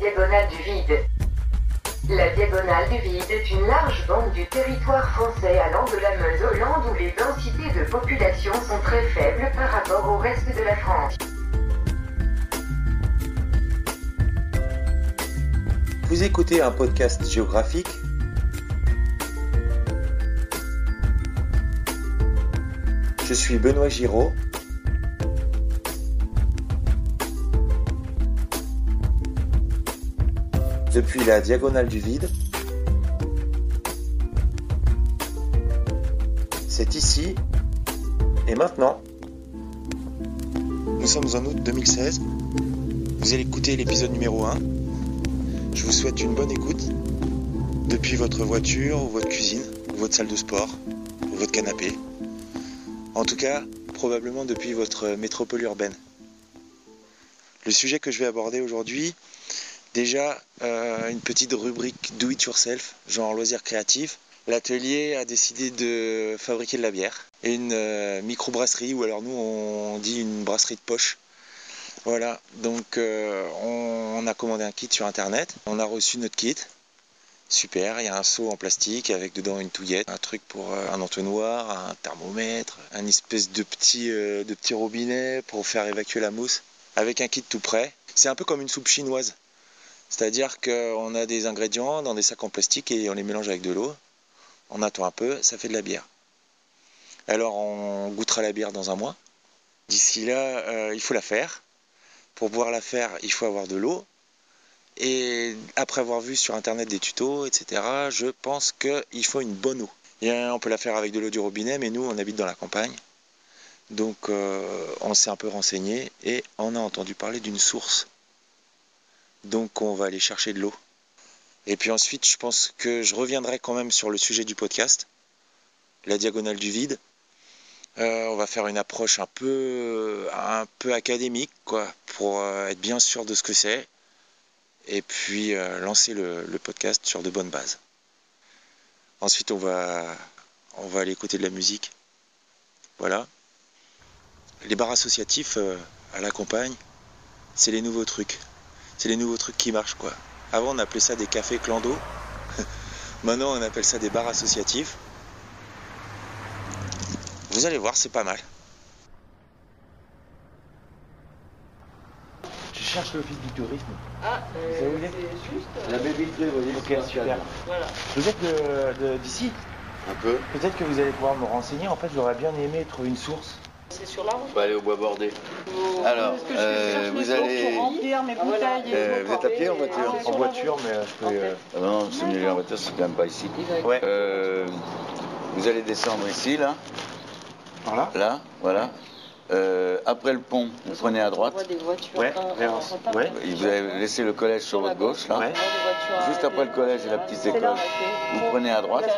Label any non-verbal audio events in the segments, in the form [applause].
Diagonale du vide. La diagonale du vide est une large bande du territoire français allant de la Meuse au Land où les densités de population sont très faibles par rapport au reste de la France. Vous écoutez un podcast géographique Je suis Benoît Giraud. Depuis la diagonale du vide. C'est ici et maintenant. Nous sommes en août 2016. Vous allez écouter l'épisode numéro 1. Je vous souhaite une bonne écoute depuis votre voiture votre cuisine ou votre salle de sport votre canapé. En tout cas, probablement depuis votre métropole urbaine. Le sujet que je vais aborder aujourd'hui, déjà euh, une petite rubrique do it yourself, genre loisirs créatifs. L'atelier a décidé de fabriquer de la bière et une euh, micro-brasserie, ou alors nous on dit une brasserie de poche. Voilà, donc euh, on, a commandé un kit sur internet, on a reçu notre kit, Super, il y a un seau en plastique avec dedans une touillette, un truc pour euh, un entonnoir, un thermomètre, un espèce de petit, de petit robinet pour faire évacuer la mousse, avec un kit tout prêt. C'est un peu comme une soupe chinoise. C'est-à-dire qu'on a des ingrédients dans des sacs en plastique et on les mélange avec de l'eau. On attend un peu, ça fait de la bière. Alors on goûtera la bière dans un mois. D'ici là, euh, il faut la faire. Pour pouvoir la faire, il faut avoir de l'eau. Et après avoir vu sur internet des tutos, etc., je pense qu'il faut une bonne eau. on peut la faire avec de l'eau du robinet, mais nous, on habite dans la campagne. Donc, euh, on s'est un peu renseigné et on a entendu parler d'une source. Donc, on va aller chercher de l'eau. Et puis ensuite, je pense que je reviendrai quand même sur le sujet du podcast, la diagonale du vide. Euh, on va faire une approche un peu, académique, quoi, pour euh, être bien sûr de ce que c'est et puis euh, lancer le, podcast sur de bonnes bases. Ensuite, on va, on va aller écouter de la musique. Voilà. Les bars associatifs à la campagne, c'est les nouveaux trucs. C'est les nouveaux trucs qui marchent, quoi. Avant, on appelait ça des cafés clando. [laughs] Maintenant, on appelle ça des bars associatifs. Vous allez voir, c'est pas mal. Je cherche l'office du tourisme. Ah, euh, c'est juste. La baie vitrée, vous voyez, super. Voilà. Vous êtes de- de- d'ici Un peu. Peut-être que vous allez pouvoir me renseigner. En fait, j'aurais bien aimé trouver une source. C'est sur la route. On va aller au bois bordé. Faut- Alors, Est-ce que je euh, vous allez- mes Ah, voilà. Euh, vous êtes à pied ou en voiture Ah, En sur la voiture, mais euh, je peux. euh, Ah non, c'est mieux en voiture, c'est quand même pas ici. Ouais. Euh, vous allez descendre ici, là, Par là? Là, voilà. Euh, après le pont, vous prenez à droite. voit des voitures Ouais, en- vers- en retard. ouais. Et Vous avez laissé le collège sur votre gauche, là. Ouais. Juste après le collège et la petite école. Vous prenez à droite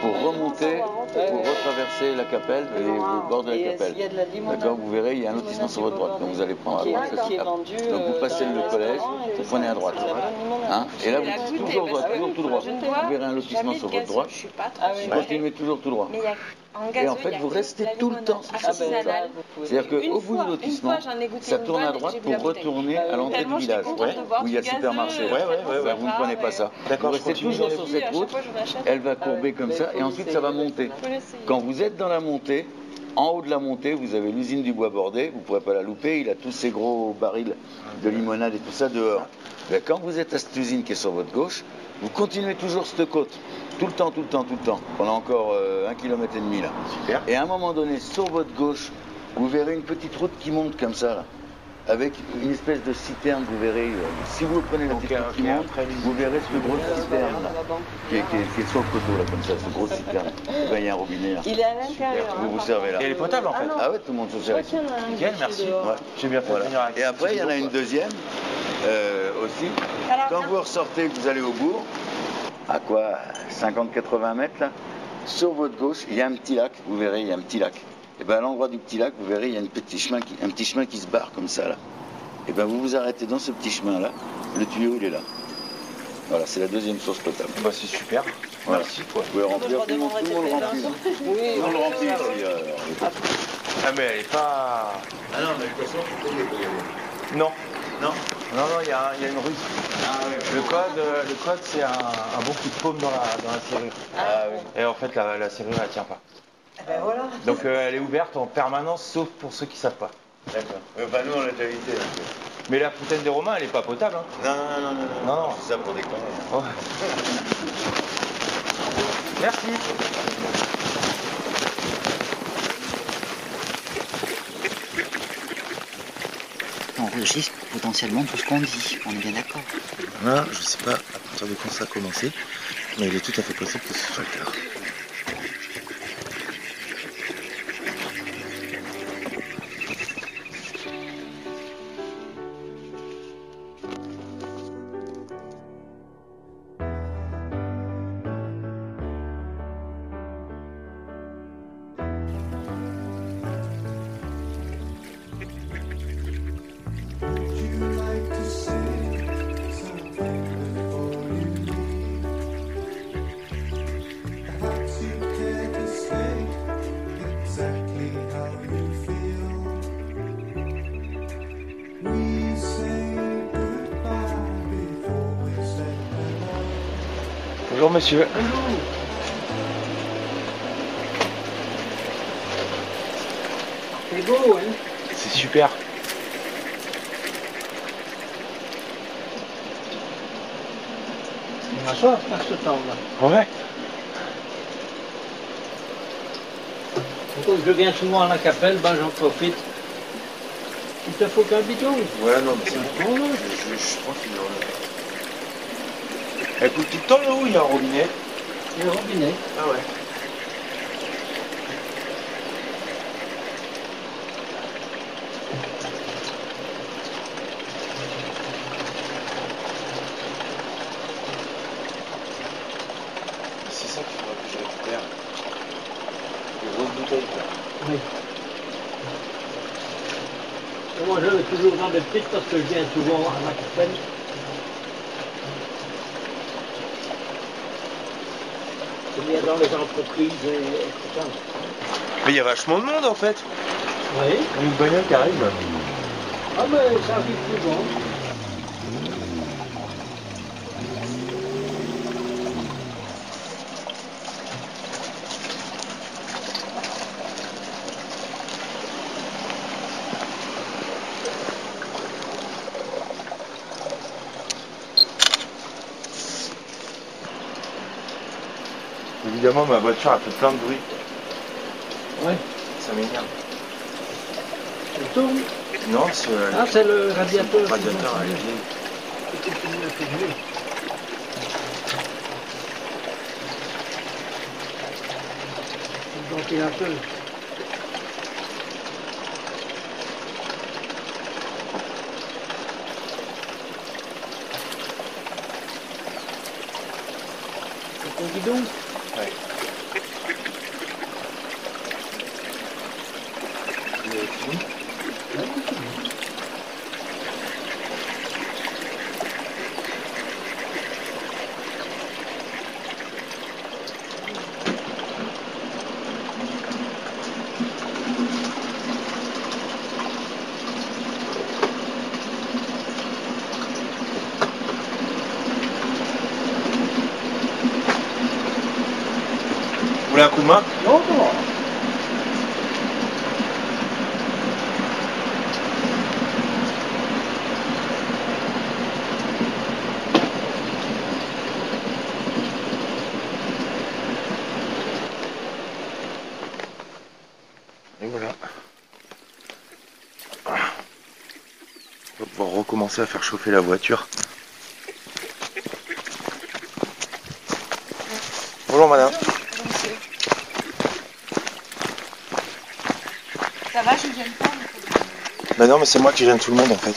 pour remonter, pour retraverser la capelle, et le bord de la capelle. D'accord Vous verrez, il y a un lotissement sur votre droite. Donc vous allez prendre à droite. Donc vous passez le collège, vous prenez à droite. Hein et là, vous goûter, toujours droit, tout droit. Vous verrez un lotissement sur votre droite. Je suis pas trop oui, Vous continuez toujours tout droit. Et en fait, vous restez tout le temps sur cette. C'est-à-dire qu'au bout du lotissement, ça tourne à droite pour retourner à l'entrée du village, où il y a le supermarché. Vous ne prenez pas ça. D'accord, Vous restez toujours sur cette route. Elle va courber comme ça et ensuite ça va monter. Quand vous êtes dans la montée, en haut de la montée, vous avez l'usine du bois bordé, vous ne pourrez pas la louper, il a tous ces gros barils de limonade et tout ça dehors. Mais quand vous êtes à cette usine qui est sur votre gauche, vous continuez toujours cette côte, tout le temps, tout le temps, tout le temps, pendant encore euh, un kilomètre et demi là. Super. Et à un moment donné, sur votre gauche, vous verrez une petite route qui monte comme ça là. Avec une espèce de citerne, vous verrez, euh, si vous prenez la petite qui monte, vous verrez cette grosse citerne là, qui est, qui est- qui est sur le coteau là, comme ça, cette grosse citerne. Et ben, il y a un robinet là. Il est à l'intérieur. Vous hein, vous par servez là. Et elle est potable en fait. non. Ah ouais, tout le monde se sert ici. crois qu'il y en a un Nickel, merci. Ouais. J'ai bien fait venir avec Et après, il y en a une deuxième euh, aussi. Quand vous ressortez, que vous allez au bourg, à quoi? 50-80 mètres là, sur votre gauche, il y a un petit lac. Vous verrez, il y a un petit lac. Et ben à l'endroit du petit lac, vous verrez, il y a une petit chemin qui, un petit chemin qui se barre comme ça là. Et ben vous vous arrêtez dans ce petit chemin là. Le tuyau, il est là. Voilà, c'est la deuxième source potable. Bah, c'est super. Voilà. Merci quoi. Vous pouvez remplir, tout le monde, tout le monde le remplit. hein. Oui, Tout le le remplit euh, Ah, mais elle est pas. Ah non, mais de toute façon, Non. Non Non, non, il y, a une ruse. Ah, le code, euh, le code c'est un, bon coup de paume dans la, dans la serrure. Ah, Et en fait, la, la serrure, elle tient pas. Eh ben voilà. Donc euh, elle est ouverte en permanence, sauf pour ceux qui savent pas. D'accord. Enfin, nous, on l'a déjà évité. Mais la fontaine des Romains, elle est pas potable. Hein. Non, non, non, non, non. Non, non. C'est ça pour déconner. Oh. Merci. On enregistre potentiellement tout ce qu'on dit, on est bien d'accord. Là, je sais pas à partir de quand ça a commencé, mais il est tout à fait possible que ce soit le cas. Bonjour monsieur. C'est beau, hein C'est super. On m'assoit à ce temps-là. Ouais. Comme je viens souvent à la capelle, ben j'en profite. Il te faut qu'un bidon. Ouais, non, mais c'est bon. Je, je, je crois qu'il est Elle coule tout le temps là où il y a un robinet le robinet. Ah ouais. C'est ça qu'il faudra que je récupère. Les grosses bouteilles quoi. Oui. Et moi, je vais toujours dans des petites parce que je viens souvent à la capelle. Dans les entreprises et, et tout ça. Mais il y a vachement de monde en fait. Oui. Une bagnole qui arrive. Ah, mais ça arrive souvent. Évidemment, ma voiture a fait plein de bruit. Oui. Ça m'énerve. Elle tourne. Non, c'est euh, Ah, c'est le radiateur. le radiateur. elle est vieille. Le ventilateur. Ton guidon Ouais. Vous avez fini Et voilà. On va pouvoir recommencer à faire chauffer la voiture. Bonjour madame. Ça va, je ne gêne pas. Bah non mais c'est moi qui gêne tout le monde en fait.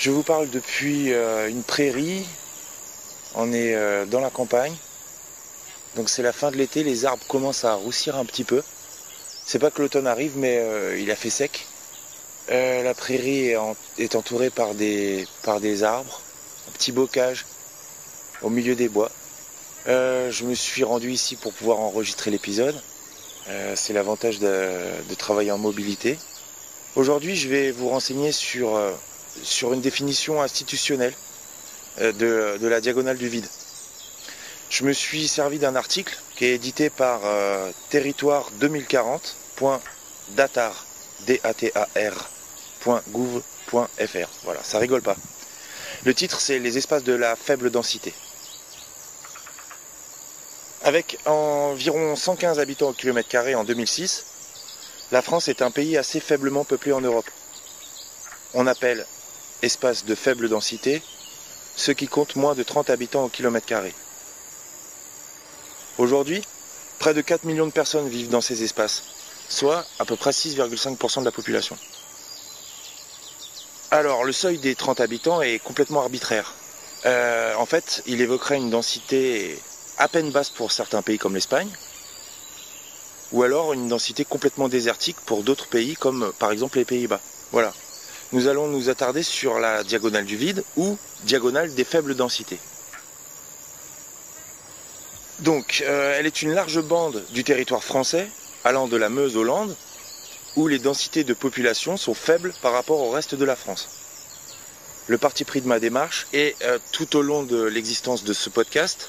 Je vous parle depuis euh, une prairie. On est euh, dans la campagne. Donc c'est la fin de l'été, les arbres commencent à roussir un petit peu. C'est pas que l'automne arrive, mais euh, il a fait sec. la prairie est, entourée par des, par des arbres, un petit bocage au milieu des bois. je me suis rendu ici pour pouvoir enregistrer l'épisode. c'est l'avantage de, travailler en mobilité. Aujourd'hui, je vais vous renseigner sur sur une définition institutionnelle euh, de, la diagonale du vide. Je me suis servi d'un article qui est édité par euh, territoire 2040.datar, Voilà, ça rigole pas. Le titre, c'est Les espaces de la faible densité. Avec environ 115 habitants au kilomètre carré en 2006, la France est un pays assez faiblement peuplé en Europe. On appelle espace de faible densité, ceux qui comptent moins de 30 habitants au kilomètre carré. Aujourd'hui, près de 4 millions de personnes vivent dans ces espaces, soit à peu près 6,5% de la population. Alors, le seuil des 30 habitants est complètement arbitraire. Euh, en fait, il évoquerait une densité à peine basse pour certains pays comme l'Espagne, ou alors une densité complètement désertique pour d'autres pays comme par exemple les Pays-Bas. Voilà nous allons nous attarder sur la diagonale du vide ou diagonale des faibles densités. Donc, euh, elle est une large bande du territoire français, allant de la Meuse aux Landes, où les densités de population sont faibles par rapport au reste de la France. Le parti pris de ma démarche est, euh, tout au long de l'existence de ce podcast,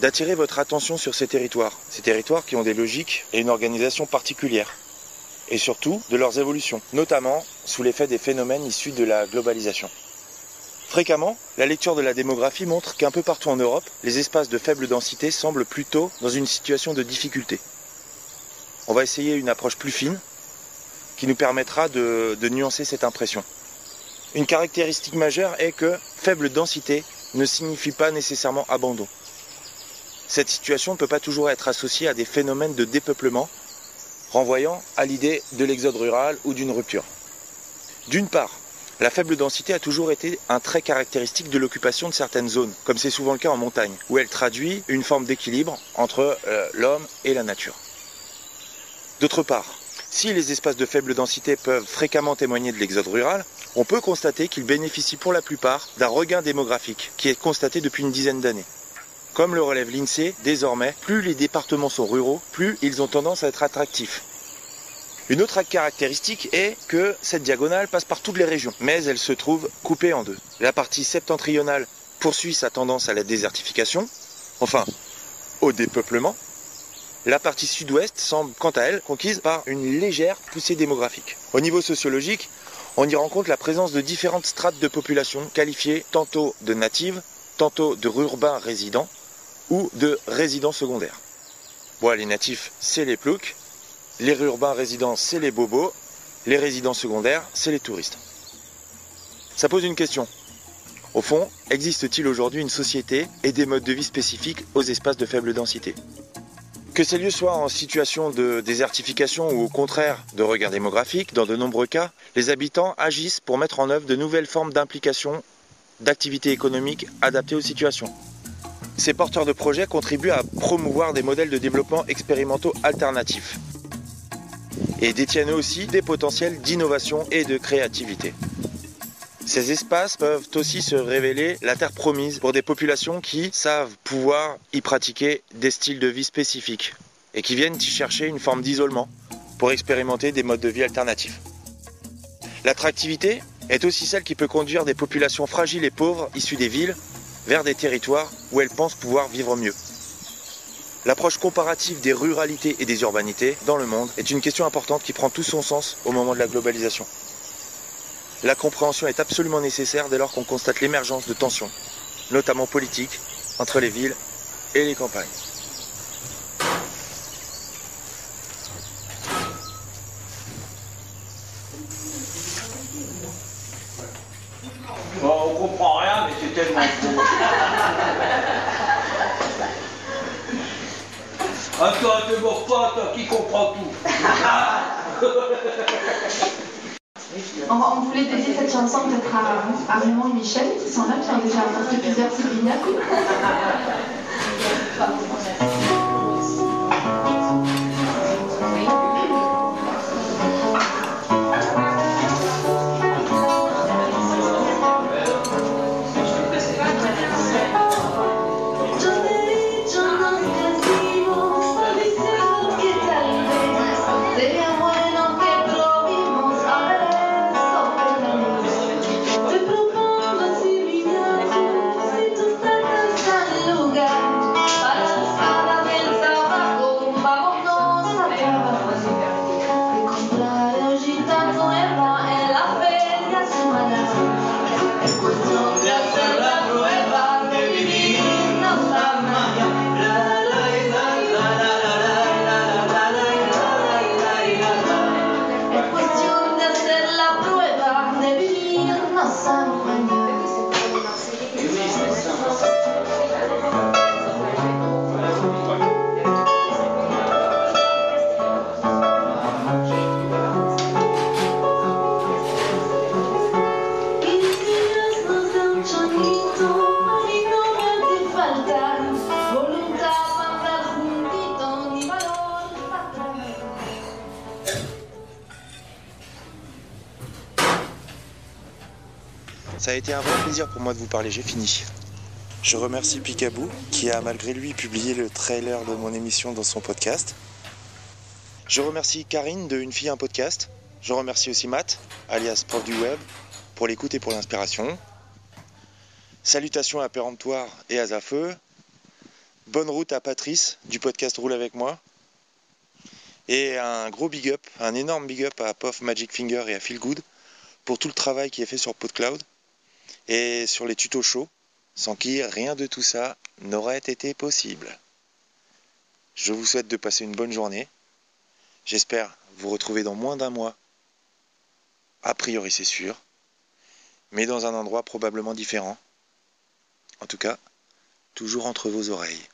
d'attirer votre attention sur ces territoires, ces territoires qui ont des logiques et une organisation particulière et surtout de leurs évolutions, notamment sous l'effet des phénomènes issus de la globalisation. Fréquemment, la lecture de la démographie montre qu'un peu partout en Europe, les espaces de faible densité semblent plutôt dans une situation de difficulté. On va essayer une approche plus fine qui nous permettra de, nuancer cette impression. Une caractéristique majeure est que faible densité ne signifie pas nécessairement abandon. Cette situation ne peut pas toujours être associée à des phénomènes de dépeuplement renvoyant à l'idée de l'exode rural ou d'une rupture. D'une part, la faible densité a toujours été un trait caractéristique de l'occupation de certaines zones, comme c'est souvent le cas en montagne, où elle traduit une forme d'équilibre entre euh, l'homme et la nature. D'autre part, si les espaces de faible densité peuvent fréquemment témoigner de l'exode rural, on peut constater qu'ils bénéficient pour la plupart d'un regain démographique qui est constaté depuis une dizaine d'années. Comme le relève l'INSEE, désormais, plus les départements sont ruraux, plus ils ont tendance à être attractifs. Une autre caractéristique est que cette diagonale passe par toutes les régions, mais elle se trouve coupée en deux. La partie septentrionale poursuit sa tendance à la désertification, enfin au dépeuplement. La partie sud-ouest semble quant à elle conquise par une légère poussée démographique. Au niveau sociologique, on y rencontre la présence de différentes strates de population qualifiées tantôt de natives, tantôt de rurbains résidents, ou de résidents secondaires. Bon, les natifs, c'est les ploucs, les urbains résidents, c'est les bobos, les résidents secondaires, c'est les touristes. Ça pose une question. Au fond, existe-t-il aujourd'hui une société et des modes de vie spécifiques aux espaces de faible densité? Que ces lieux soient en situation de désertification ou au contraire de regain démographique, dans de nombreux cas, les habitants agissent pour mettre en œuvre de nouvelles formes d'implication, d'activités économiques adaptées aux situations. Ces porteurs de projets contribuent à promouvoir des modèles de développement expérimentaux alternatifs et détiennent aussi des potentiels d'innovation et de créativité. Ces espaces peuvent aussi se révéler la terre promise pour des populations qui savent pouvoir y pratiquer des styles de vie spécifiques et qui viennent y chercher une forme d'isolement pour expérimenter des modes de vie alternatifs. L'attractivité est aussi celle qui peut conduire des populations fragiles et pauvres issues des villes vers des territoires où elles pensent pouvoir vivre mieux. L'approche comparative des ruralités et des urbanités dans le monde est une question importante qui prend tout son sens au moment de la globalisation. La compréhension est absolument nécessaire dès lors qu'on constate l'émergence de tensions, notamment politiques, entre les villes et les campagnes. Bon, on comprend rien, mais c'est tellement beau. Toi, te mords pas, toi qui comprends tout? [laughs] On, on voulait dédier cette chanson peut-être à, à Raymond et Michel, qui sont là, qui ont déjà apporté plusieurs souvenirs. Ça a été un vrai plaisir pour moi de vous parler, j'ai fini. Je remercie Picaboo qui a malgré lui publié le trailer de mon émission dans son podcast. Je remercie Karine de Une fille un podcast. Je remercie aussi Matt, alias prof du web, pour l'écoute et pour l'inspiration. Salutations à Péremptoire et à Zafeu. Bonne route à Patrice du podcast Roule avec moi. Et un gros big up, un énorme big up à Pof Magic Finger et à Feel Good pour tout le travail qui est fait sur PodCloud et sur les tutos chauds, sans qui rien de tout ça n'aurait été possible. Je vous souhaite de passer une bonne journée. J'espère vous retrouver dans moins d'un mois. A priori, c'est sûr. Mais dans un endroit probablement différent. En tout cas, toujours entre vos oreilles.